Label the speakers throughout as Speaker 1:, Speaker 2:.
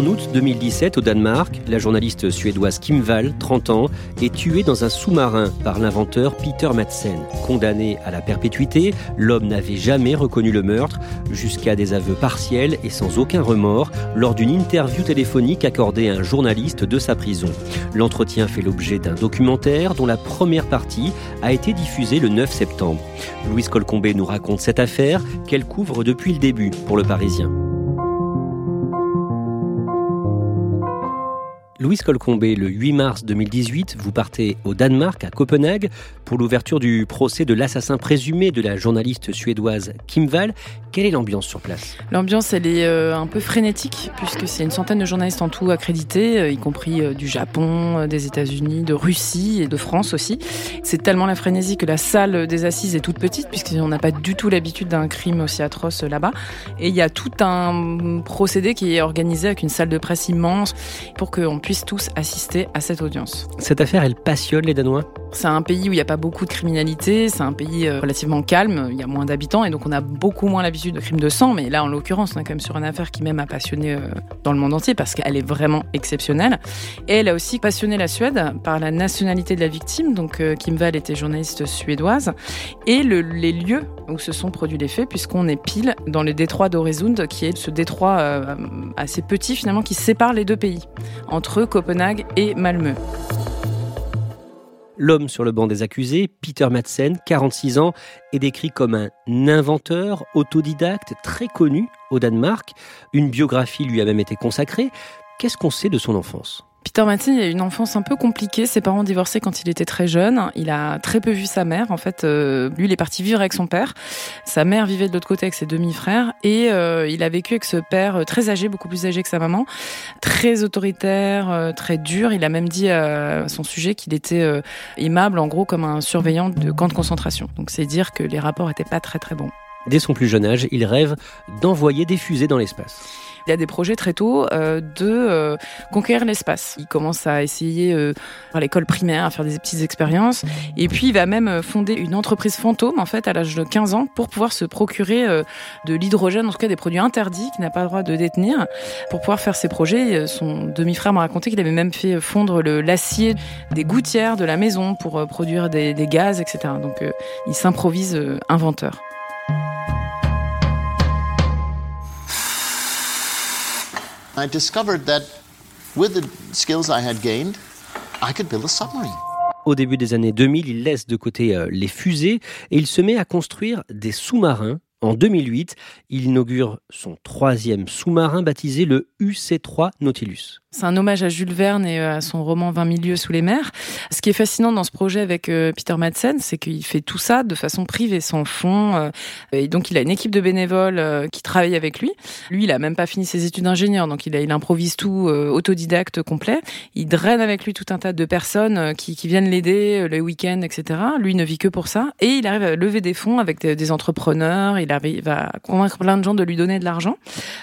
Speaker 1: En août 2017, au Danemark, la journaliste suédoise Kim Wall, 30 ans, est tuée dans un sous-marin par l'inventeur Peter Madsen. Condamné à la perpétuité, l'homme n'avait jamais reconnu le meurtre, jusqu'à des aveux partiels et sans aucun remords, lors d'une interview téléphonique accordée à un journaliste de sa prison. L'entretien fait l'objet d'un documentaire dont la première partie a été diffusée le 9 septembre. Louise Colcombé nous raconte cette affaire qu'elle couvre depuis le début pour le Parisien. Louise Colcombé, le 8 mars 2018, vous partez au Danemark, à Copenhague, pour l'ouverture du procès de l'assassin présumé de la journaliste suédoise Kim Wall. Quelle est l'ambiance sur place?
Speaker 2: L'ambiance, elle est euh, un peu frénétique, puisque c'est une centaine de journalistes en tout accrédités, euh, y compris euh, du Japon, des États-Unis, de Russie et de France aussi. C'est tellement la frénésie que la salle des assises est toute petite, puisqu'on n'a pas du tout l'habitude d'un crime aussi atroce là-bas. Et il y a tout un procédé qui est organisé avec une salle de presse immense pour qu'on puisse tous assister à cette audience.
Speaker 1: Cette affaire, elle passionne les Danois
Speaker 2: C'est un pays où il n'y a pas beaucoup de criminalité, c'est un pays euh, relativement calme, il y a moins d'habitants et donc on a beaucoup moins l'habitude de crimes de sang, mais là en l'occurrence on est quand même sur une affaire qui même a passionné euh, dans le monde entier parce qu'elle est vraiment exceptionnelle. Et elle a aussi passionné la Suède par la nationalité de la victime, donc euh, Kim Wall était journaliste suédoise, et le, les lieux où se sont produits les faits puisqu'on est pile dans le détroit d'Oresund qui est ce détroit assez petit finalement qui sépare les deux pays entre Copenhague et Malmö.
Speaker 1: L'homme sur le banc des accusés, Peter Madsen, 46 ans, est décrit comme un inventeur autodidacte très connu au Danemark. Une biographie lui a même été consacrée. Qu'est-ce qu'on sait de son enfance?
Speaker 2: Peter Martin a une enfance un peu compliquée. Ses parents divorcés quand il était très jeune. Il a très peu vu sa mère. En fait, euh, lui, il est parti vivre avec son père. Sa mère vivait de l'autre côté avec ses demi-frères. Et euh, il a vécu avec ce père euh, très âgé, beaucoup plus âgé que sa maman, très autoritaire, très dur. Il a même dit à son sujet qu'il était aimable, en gros, comme un surveillant de camp de concentration. Donc c'est dire que les rapports n'étaient pas très très bons.
Speaker 1: Dès son plus jeune âge, il rêve d'envoyer des fusées dans l'espace.
Speaker 2: Il a des projets très tôt euh, de euh, conquérir l'espace. Il commence à essayer euh, à l'école primaire à faire des petites expériences et puis il va même fonder une entreprise fantôme en fait à l'âge de 15 ans pour pouvoir se procurer de l'hydrogène, en tout cas des produits interdits qu'il n'a pas le droit de détenir pour pouvoir faire ses projets. Son demi-frère m'a raconté qu'il avait même fait fondre l'acier des gouttières de la maison pour produire des, des gaz, etc. Donc il s'improvise inventeur.
Speaker 3: I discovered that with the skills I had gained, I could build a submarine.
Speaker 1: Au début des années 2000, il laisse de côté euh, les fusées et il se met à construire des sous-marins en 2008, il inaugure son troisième sous-marin baptisé le UC-3 Nautilus.
Speaker 2: C'est un hommage à Jules Verne et euh, à son roman 20 milieux sous les mers. Ce qui est fascinant dans ce projet avec euh, Peter Madsen, c'est qu'il fait tout ça de façon privée, sans fond. Euh, et donc il a une équipe de bénévoles qui travaille avec lui. Lui, il a même pas fini ses études d'ingénieur, donc il, improvise tout autodidacte complet. Il draine avec lui tout un tas de personnes qui, viennent l'aider le week-end, etc. Lui ne vit que pour ça. Et il arrive à lever des fonds avec des, entrepreneurs. Il va convaincre plein de gens de lui donner de l'argent.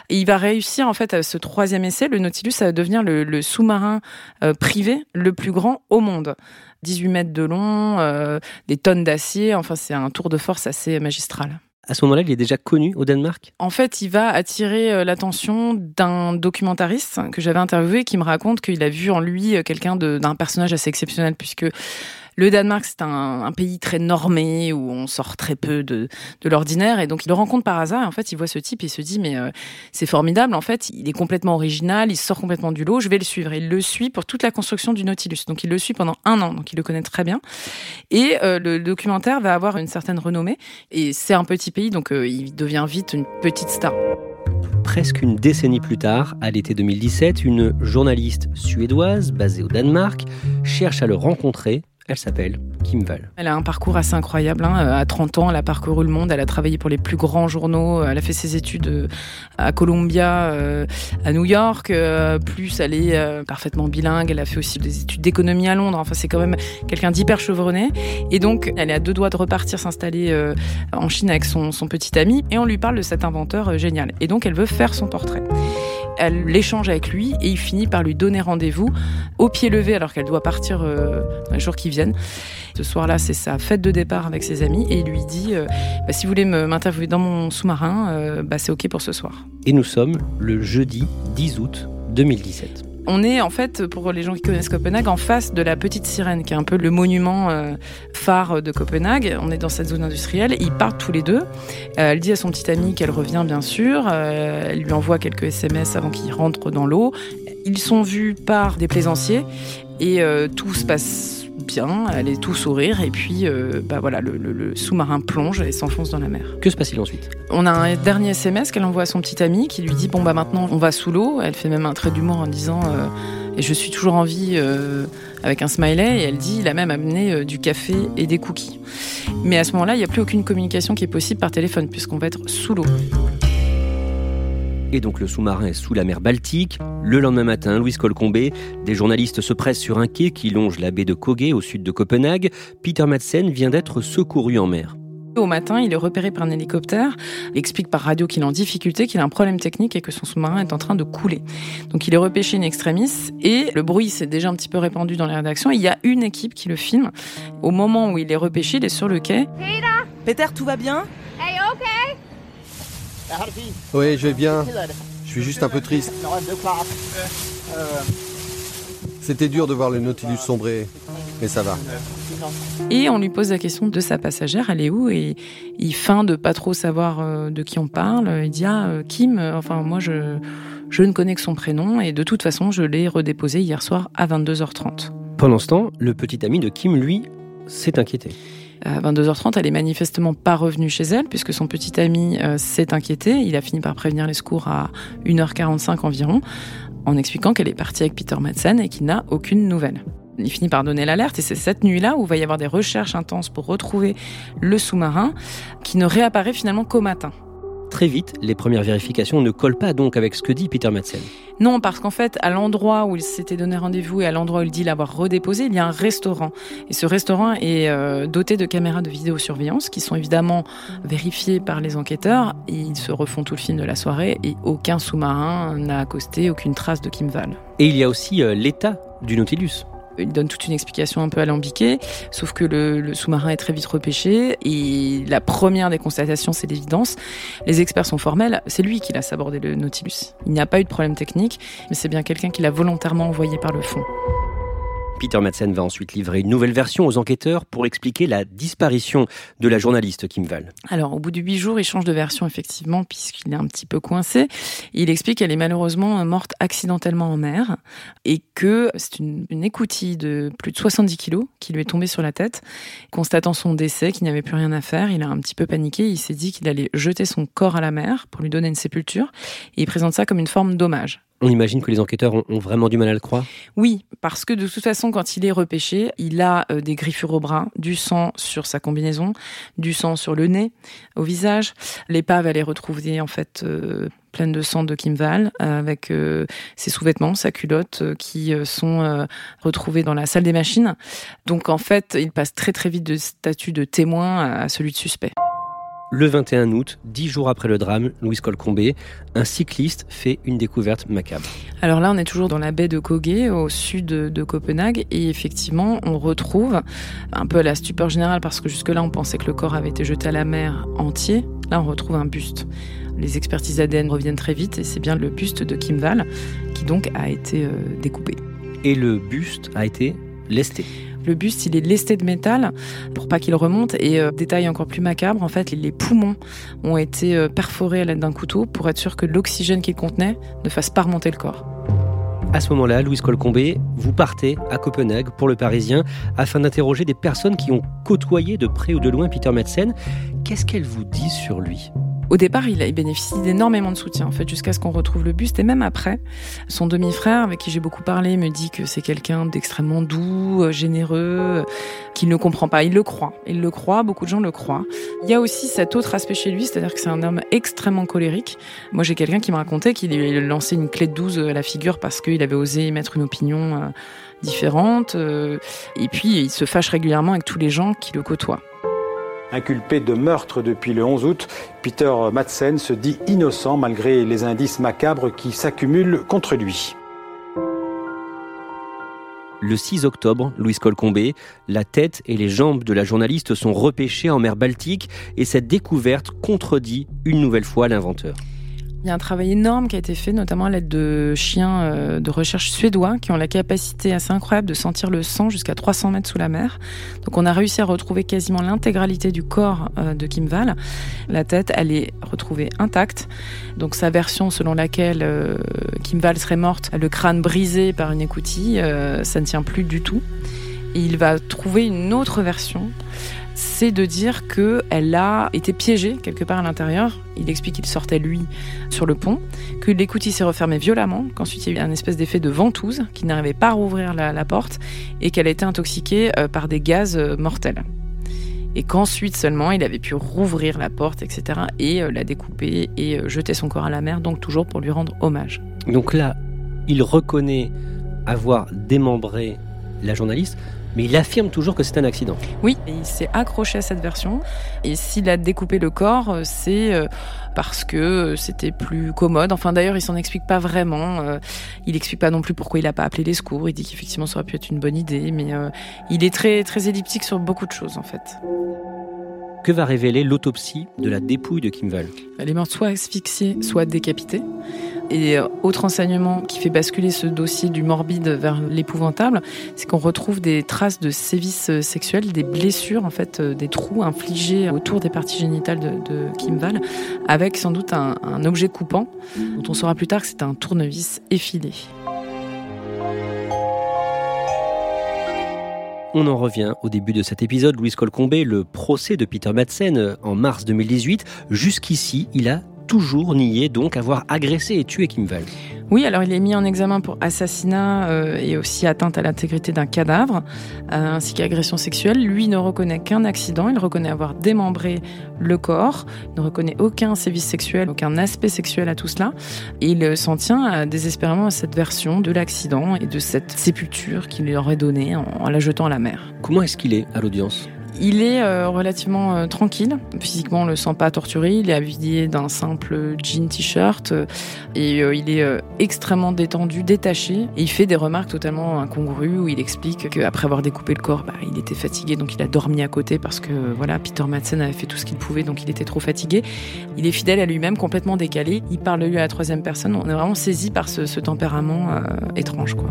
Speaker 2: Et il va réussir en fait à ce troisième essai, le Nautilus, à devenir le, sous-marin euh, privé le plus grand au monde. 18 mètres de long, euh, des tonnes d'acier, enfin c'est un tour de force assez magistral.
Speaker 1: À ce moment-là, il est déjà connu au Danemark?
Speaker 2: En fait, il va attirer euh, l'attention d'un documentariste que j'avais interviewé qui me raconte qu'il a vu en lui quelqu'un d'un personnage assez exceptionnel puisque le Danemark, c'est un, pays très normé où on sort très peu de, l'ordinaire. Et donc, il le rencontre par hasard. en fait, il voit ce type et il se dit, mais euh, c'est formidable. En fait, il est complètement original. Il sort complètement du lot. Je vais le suivre. il le suit pour toute la construction du Nautilus. Donc, il le suit pendant un an. Donc, il le connaît très bien. Et euh, le documentaire va avoir une certaine renommée. Et c'est un petit pays. Donc, euh, il devient vite une petite star
Speaker 1: presque une décennie plus tard, à l'été 2017, une journaliste suédoise basée au Danemark cherche à le rencontrer elle s'appelle Kim Val.
Speaker 2: Elle a un parcours assez incroyable. Hein. À 30 ans, elle a parcouru le monde. Elle a travaillé pour les plus grands journaux. Elle a fait ses études euh, à Columbia, euh, à New York. Euh, plus, elle est parfaitement bilingue. Elle a fait aussi des études d'économie à Londres. Enfin, c'est quand même quelqu'un d'hyper chevronné. Et donc, elle est à deux doigts de repartir s'installer en Chine avec son, son petit ami. Et on lui parle de cet inventeur génial. Et donc, elle veut faire son portrait elle l'échange avec lui et il finit par lui donner rendez-vous au pied levé alors qu'elle doit partir euh, les jours qui viennent. Ce soir-là, c'est sa fête de départ avec ses amis et il lui dit euh, bah, si vous voulez m'interviewer dans mon sous-marin, euh, bah, c'est OK pour ce soir.
Speaker 1: Et nous sommes le jeudi 10 août 2017
Speaker 2: on est en fait, pour les gens qui connaissent Copenhague, en face de la Petite Sirène, qui est un peu le monument euh, phare de Copenhague. On est dans cette zone industrielle. Ils partent tous les deux. Elle dit à son petit ami qu'elle revient, bien sûr. Elle lui envoie quelques SMS avant qu'il rentre dans l'eau. Ils sont vus par des plaisanciers et tout se passe bien, elle est tout sourire, et puis euh, bah voilà, le, sous-marin plonge et s'enfonce dans la mer.
Speaker 1: Que se passe-t-il ensuite?
Speaker 2: On a un dernier SMS qu'elle envoie à son petit ami qui lui dit Bon, bah maintenant on va sous l'eau. Elle fait même un trait d'humour en disant euh, Et je suis toujours en vie euh, avec un smiley, et elle dit Il a même amené du café et des cookies. Mais à ce moment-là, il n'y a plus aucune communication qui est possible par téléphone, puisqu'on va être sous l'eau.
Speaker 1: Et donc le sous-marin est sous la mer Baltique. Le lendemain matin, Louise Colcombé, des journalistes se pressent sur un quai qui longe la baie de Kogé au sud de Copenhague. Peter Madsen vient d'être secouru en mer.
Speaker 2: Au matin, il est repéré par un hélicoptère, il explique par radio qu'il est en difficulté, qu'il a un problème technique et que son sous-marin est en train de couler. Donc il est repêché in extremis et le bruit s'est déjà un petit peu répandu dans les rédactions. Il y a une équipe qui le filme. Au moment où il est repêché, il est sur le quai.
Speaker 4: Peter, Peter tout va bien?
Speaker 5: Hey, ok
Speaker 6: oui, je vais bien. Je suis juste un peu triste. C'était dur de voir le Nautilus sombrer, mais ça va.
Speaker 2: Et on lui pose la question de sa passagère, elle est où Et il feint de pas trop savoir euh, de qui on parle. Il dit ah euh, Kim. Enfin moi je je ne connais que son prénom et de toute façon je l'ai redéposé hier soir à 22h30.
Speaker 1: Pendant ce temps, le petit ami de Kim lui s'est inquiété.
Speaker 2: À 22h30, elle est manifestement pas revenue chez elle puisque son petit ami euh, s'est inquiété. Il a fini par prévenir les secours à 1h45 environ en expliquant qu'elle est partie avec Peter Madsen et qu'il n'a aucune nouvelle. Il finit par donner l'alerte et c'est cette nuit-là où va y avoir des recherches intenses pour retrouver le sous-marin qui ne réapparaît finalement qu'au matin.
Speaker 1: Très vite, les premières vérifications ne collent pas donc avec ce que dit Peter Madsen.
Speaker 2: Non, parce qu'en fait, à l'endroit où il s'était donné rendez-vous et à l'endroit où il dit l'avoir redéposé, il y a un restaurant. Et ce restaurant est euh, doté de caméras de vidéosurveillance qui sont évidemment vérifiées par les enquêteurs. Ils se refont tout le film de la soirée et aucun sous-marin n'a accosté, aucune trace de Kim Val.
Speaker 1: Et il y a aussi euh, l'état du Nautilus.
Speaker 2: Il donne toute une explication un peu alambiquée, sauf que le, sous-marin est très vite repêché et la première des constatations, c'est l'évidence. Les experts sont formels, c'est lui qui l'a sabordé le Nautilus. Il n'y a pas eu de problème technique, mais c'est bien quelqu'un qui l'a volontairement envoyé par le fond.
Speaker 1: Peter Madsen va ensuite livrer une nouvelle version aux enquêteurs pour expliquer la disparition de la journaliste Kim Val.
Speaker 2: Alors, au bout de huit jours, il change de version, effectivement, puisqu'il est un petit peu coincé. Il explique qu'elle est malheureusement morte accidentellement en mer et que c'est une, une, écoutille de plus de 70 kilos qui lui est tombée sur la tête. Constatant son décès, qu'il n'y avait plus rien à faire, il a un petit peu paniqué. Il s'est dit qu'il allait jeter son corps à la mer pour lui donner une sépulture. Et il présente ça comme une forme d'hommage.
Speaker 1: On imagine que les enquêteurs ont, vraiment du mal à le croire
Speaker 2: Oui, parce que de toute façon, quand il est repêché, il a euh, des griffures au bras, du sang sur sa combinaison, du sang sur le nez, au visage. L'épave, elle est retrouvée en fait euh, pleine de sang de Kim Val, avec euh, ses sous-vêtements, sa culotte, qui sont retrouvés dans la salle des machines. Donc en fait, il passe très très vite de statut de témoin à celui de suspect.
Speaker 1: Le 21 août, dix jours après le drame, Louis Colcombé, un cycliste fait une découverte macabre.
Speaker 2: Alors là, on est toujours dans la baie de Kogé, au sud de, Copenhague, et effectivement, on retrouve un peu à la stupeur générale, parce que jusque-là, on pensait que le corps avait été jeté à la mer entier, Là, on retrouve un buste. Les expertises ADN reviennent très vite et c'est bien le buste de Kim Val qui donc a été euh, découpé.
Speaker 1: Et le buste a été lesté.
Speaker 2: Le buste, il est lesté de métal pour pas qu'il remonte. Et euh, détail encore plus macabre, en fait, les poumons ont été euh, perforés à l'aide d'un couteau pour être sûr que l'oxygène qu'il contenait ne fasse pas remonter le corps.
Speaker 1: À ce moment-là, Louise Colcombé, vous partez à Copenhague pour le Parisien afin d'interroger des personnes qui ont côtoyé de près ou de loin Peter Madsen. Qu'est-ce qu'elles vous disent sur lui?
Speaker 2: Au départ, il, bénéficie d'énormément de soutien, en fait, jusqu'à ce qu'on retrouve le buste. Et même après, son demi-frère, avec qui j'ai beaucoup parlé, me dit que c'est quelqu'un d'extrêmement doux, euh, généreux, qu'il ne comprend pas. Il le croit. Il le croit, beaucoup de gens le croient. Il y a aussi cet autre aspect chez lui, c'est-à-dire que c'est un homme extrêmement colérique. Moi, j'ai quelqu'un qui m'a raconté qu'il lui lancé une clé de 12 à la figure parce qu'il avait osé mettre une opinion euh, différente. Euh, et puis, il se fâche régulièrement avec tous les gens qui le côtoient.
Speaker 5: Inculpé de meurtre depuis le 11 août, Peter Madsen se dit innocent malgré les indices macabres qui s'accumulent contre lui.
Speaker 1: Le 6 octobre, Louise Colcombé, la tête et les jambes de la journaliste sont repêchées en mer Baltique et cette découverte contredit une nouvelle fois l'inventeur.
Speaker 2: Il y a un travail énorme qui a été fait, notamment à l'aide de chiens euh, de recherche suédois qui ont la capacité assez incroyable de sentir le sang jusqu'à 300 mètres sous la mer. Donc on a réussi à retrouver quasiment l'intégralité du corps euh, de Kim Val. La tête, elle est retrouvée intacte. Donc sa version selon laquelle euh, Kim Val serait morte, le crâne brisé par une écoutille, ça ne tient plus du tout. Il va trouver une autre version c'est de dire qu'elle a été piégée quelque part à l'intérieur. Il explique qu'il sortait lui sur le pont, que l'écoutille s'est refermée violemment, qu'ensuite il y a eu un espèce d'effet de ventouse, qui n'arrivait pas à rouvrir la, porte, et qu'elle a été intoxiquée euh, par des gaz euh, mortels. Et qu'ensuite seulement il avait pu rouvrir la porte, etc., et euh, la découper et jeter son corps à la mer, donc toujours pour lui rendre hommage.
Speaker 1: Donc là, il reconnaît avoir démembré la journaliste, mais il affirme toujours que c'est un accident.
Speaker 2: Oui, il s'est accroché à cette version. Et s'il a découpé le corps, euh, c'est euh, parce que c'était plus commode. Enfin, d'ailleurs, il s'en explique pas vraiment. Euh, il explique pas non plus pourquoi il n'a pas appelé les secours. Il dit qu'effectivement, ça aurait pu être une bonne idée, mais il est très, très elliptique sur beaucoup de choses, en fait.
Speaker 1: Que va révéler l'autopsie de la dépouille de Kim Val
Speaker 2: Elle est morte soit asphyxiée, soit décapitée. Et euh, autre enseignement qui fait basculer ce dossier du morbide vers l'épouvantable, c'est qu'on retrouve des traces de sévices euh, sexuels, des blessures, en fait, euh, des trous infligés autour des parties génitales de, de Kim Val, avec sans doute un, un objet coupant, dont on saura plus tard que c'est un tournevis effilé.
Speaker 1: On en revient au début de cet épisode, Louise Colcombé, le procès de Peter Madsen en mars 2018. Jusqu'ici, il a toujours nié donc avoir agressé et tué Kim Val.
Speaker 2: Oui, alors il est mis en examen pour assassinat euh, et aussi atteinte à l'intégrité d'un cadavre, euh, ainsi qu'agression sexuelle. Lui ne reconnaît qu'un accident, il reconnaît avoir démembré le corps, ne reconnaît aucun sévice sexuel, aucun aspect sexuel à tout cela. Et il s'en tient désespérément à cette version de l'accident et de cette sépulture qu'il aurait donnée en la jetant à la mer.
Speaker 1: Comment est-ce qu'il est à l'audience?
Speaker 2: Il est euh, relativement euh, tranquille. Physiquement, on le sent pas torturé. Il est habillé d'un simple jean t-shirt euh, et il est extrêmement détendu, détaché. Il fait des remarques totalement incongrues où il explique qu'après avoir découpé le corps, bah, il était fatigué, donc il a dormi à côté parce que voilà, Peter Madsen avait fait tout ce qu'il pouvait, donc il était trop fatigué. Il est fidèle à lui-même, complètement décalé. Il parle lui à la troisième personne. On est vraiment saisi par ce, ce tempérament étrange, quoi.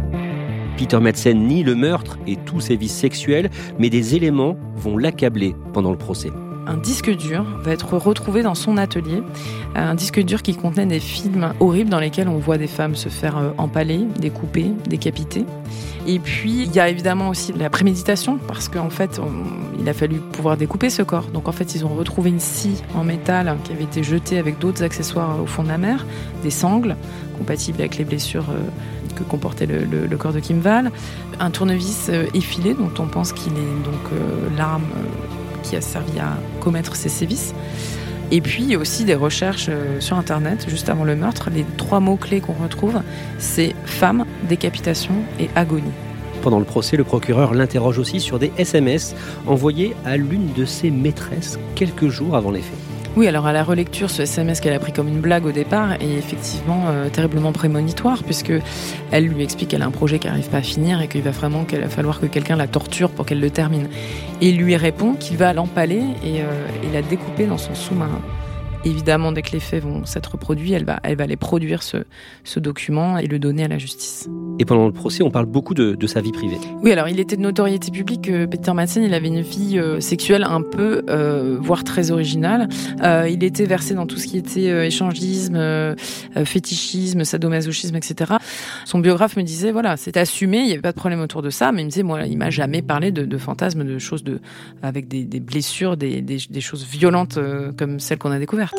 Speaker 1: Peter Madsen nie le meurtre et tous ses vices sexuels, mais des éléments vont l'accabler pendant le procès
Speaker 2: un disque dur va être retrouvé dans son atelier. Un disque dur qui contenait des films horribles dans lesquels on voit des femmes se faire euh, empaler, découper, décapiter. Et puis, il y a évidemment aussi la préméditation, parce qu'en fait, il a fallu pouvoir découper ce corps. Donc, en fait, ils ont retrouvé une scie en métal qui avait été jetée avec d'autres accessoires au fond de la mer, des sangles compatibles avec les blessures euh, que comportait le, corps de Kim Val, un tournevis euh, effilé dont on pense qu'il est donc euh, l'arme euh, qui a servi à commettre ces sévices. Et puis aussi des recherches sur Internet juste avant le meurtre. Les trois mots-clés qu'on retrouve, c'est femme, décapitation et agonie.
Speaker 1: Pendant le procès, le procureur l'interroge aussi sur des SMS envoyés à l'une de ses maîtresses quelques jours avant les faits.
Speaker 2: Oui, alors à la relecture, ce SMS qu'elle a pris comme une blague au départ est effectivement euh, terriblement prémonitoire, puisque elle lui explique qu'elle a un projet qui n'arrive pas à finir et qu'il va vraiment qu'elle va falloir que quelqu'un la torture pour qu'elle le termine. Et il lui répond qu'il va l'empaler et, euh, et la découper dans son sous-marin. Évidemment, dès que les faits vont s'être reproduits, elle va, elle va aller produire ce, ce document et le donner à la justice.
Speaker 1: Et pendant le procès, on parle beaucoup de, de sa vie privée.
Speaker 2: Oui, alors il était de notoriété publique. euh, Peter Madsen, il avait une vie euh, sexuelle un peu, euh, voire très originale. Euh, il était versé dans tout ce qui était échangisme, fétichisme, sadomasochisme, etc. Son biographe me disait, voilà, c'est assumé, il n'y avait pas de problème autour de ça, mais il me disait, moi, il m'a jamais parlé de, de fantasmes, de choses de, avec des, des blessures, des, des, des choses violentes comme celles qu'on a découvertes.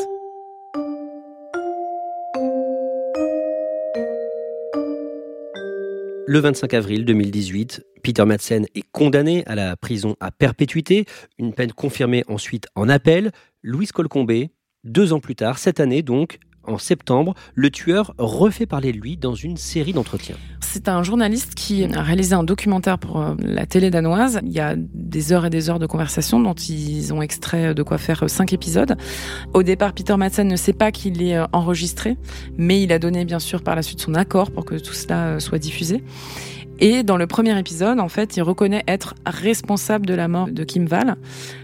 Speaker 1: Le 25 avril 2018, Peter Madsen est condamné à la prison à perpétuité, une peine confirmée ensuite en appel. Louise Colcombé, deux ans plus tard, cette année donc, en septembre, le tueur refait parler de lui dans une série d'entretiens.
Speaker 2: C'est un journaliste qui a réalisé un documentaire pour euh, la télé danoise. Il y a des heures et des heures de conversation dont ils ont extrait de quoi faire euh, cinq épisodes. Au départ, Peter Madsen ne sait pas qu'il est euh, enregistré, mais il a donné bien sûr par la suite son accord pour que tout cela soit diffusé. Et dans le premier épisode, en fait, il reconnaît être responsable de la mort de Kim Val.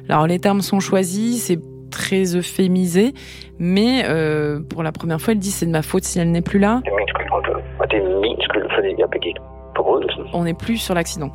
Speaker 2: Alors les termes sont choisis, très euphémisé, mais euh, pour la première fois, il dit c'est de ma faute si elle n'est plus là.
Speaker 7: Forbrydelsen.
Speaker 2: On n'est plus sur l'accident.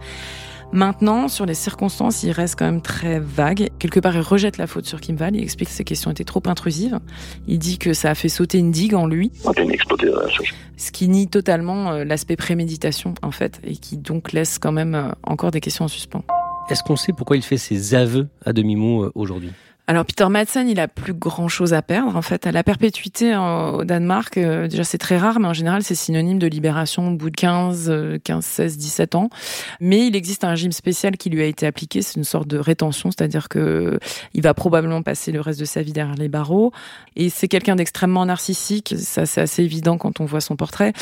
Speaker 2: Maintenant, sur les circonstances, il reste quand même très vague. Quelque part, il rejette la faute sur Kim Val. Il explique que ces questions étaient trop intrusives. Il dit que ça a fait sauter une digue en lui,
Speaker 7: eksploderede altså.
Speaker 2: ce qui nie totalement euh, l'aspect préméditation, en fait, et qui donc laisse quand même euh, encore des questions en suspens.
Speaker 1: Est-ce qu'on sait pourquoi il fait ses aveux à demi-mot euh, aujourd'hui?
Speaker 2: Alors Peter Madsen, il a plus grand chose à perdre en fait. À la perpétuité en- au Danemark, euh, déjà c'est très rare, mais en général c'est synonyme de libération au bout de 15, euh, 15, 16, 17 ans. Mais il existe un régime spécial qui lui a été appliqué, c'est une sorte de rétention, c'est-à-dire que il va probablement passer le reste de sa vie derrière les barreaux. Et c'est quelqu'un d'extrêmement narcissique, ça c'est assez évident quand on voit son portrait.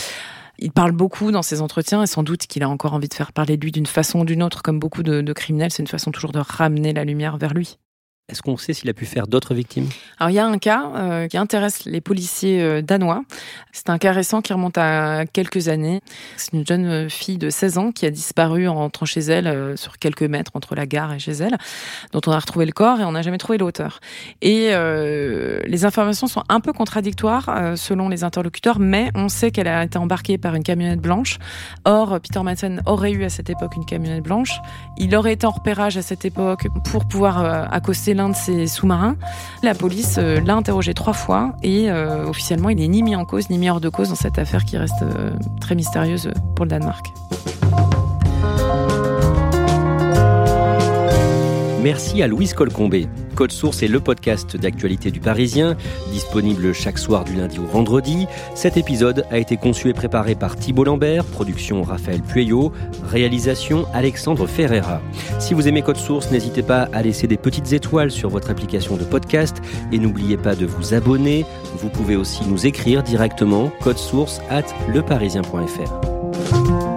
Speaker 2: Il parle beaucoup dans ses entretiens et sans doute qu'il a encore envie de faire parler de lui d'une façon ou d'une autre, comme beaucoup de criminels. C'est une façon toujours de ramener la lumière vers lui.
Speaker 1: Est-ce qu'on sait s'il a pu faire d'autres victimes?
Speaker 2: Alors il y a un cas euh, qui intéresse les policiers euh, danois. C'est un cas récent qui remonte à quelques années. C'est une jeune euh, fille de 16 ans qui a disparu en rentrant chez elle sur quelques mètres entre la gare et chez elle, dont on a retrouvé le corps et on n'a jamais trouvé l'auteur. Et les informations sont un peu contradictoires selon les interlocuteurs, mais on sait qu'elle a été embarquée par une camionnette blanche. Or, Peter Madsen aurait eu à cette époque une camionnette blanche. Il aurait été en repérage à cette époque pour pouvoir accoster l'un de ses sous-marins. La police euh, l'a interrogé trois fois et euh, officiellement, il n'est ni mis en cause ni mis hors de cause dans cette affaire qui reste euh, très mystérieuse pour le Danemark.
Speaker 1: Merci à Louise Colcombé. Code Source est le podcast d'actualité du Parisien, disponible chaque soir du lundi au vendredi. Cet épisode a été conçu et préparé par Thibault Lambert, production Raphaël Pueyo, réalisation Alexandre Ferreira. Si vous aimez Code Source, n'hésitez pas à laisser des petites étoiles sur votre application de podcast et n'oubliez pas de vous abonner. Vous pouvez aussi nous écrire directement code source at leparisien.fr.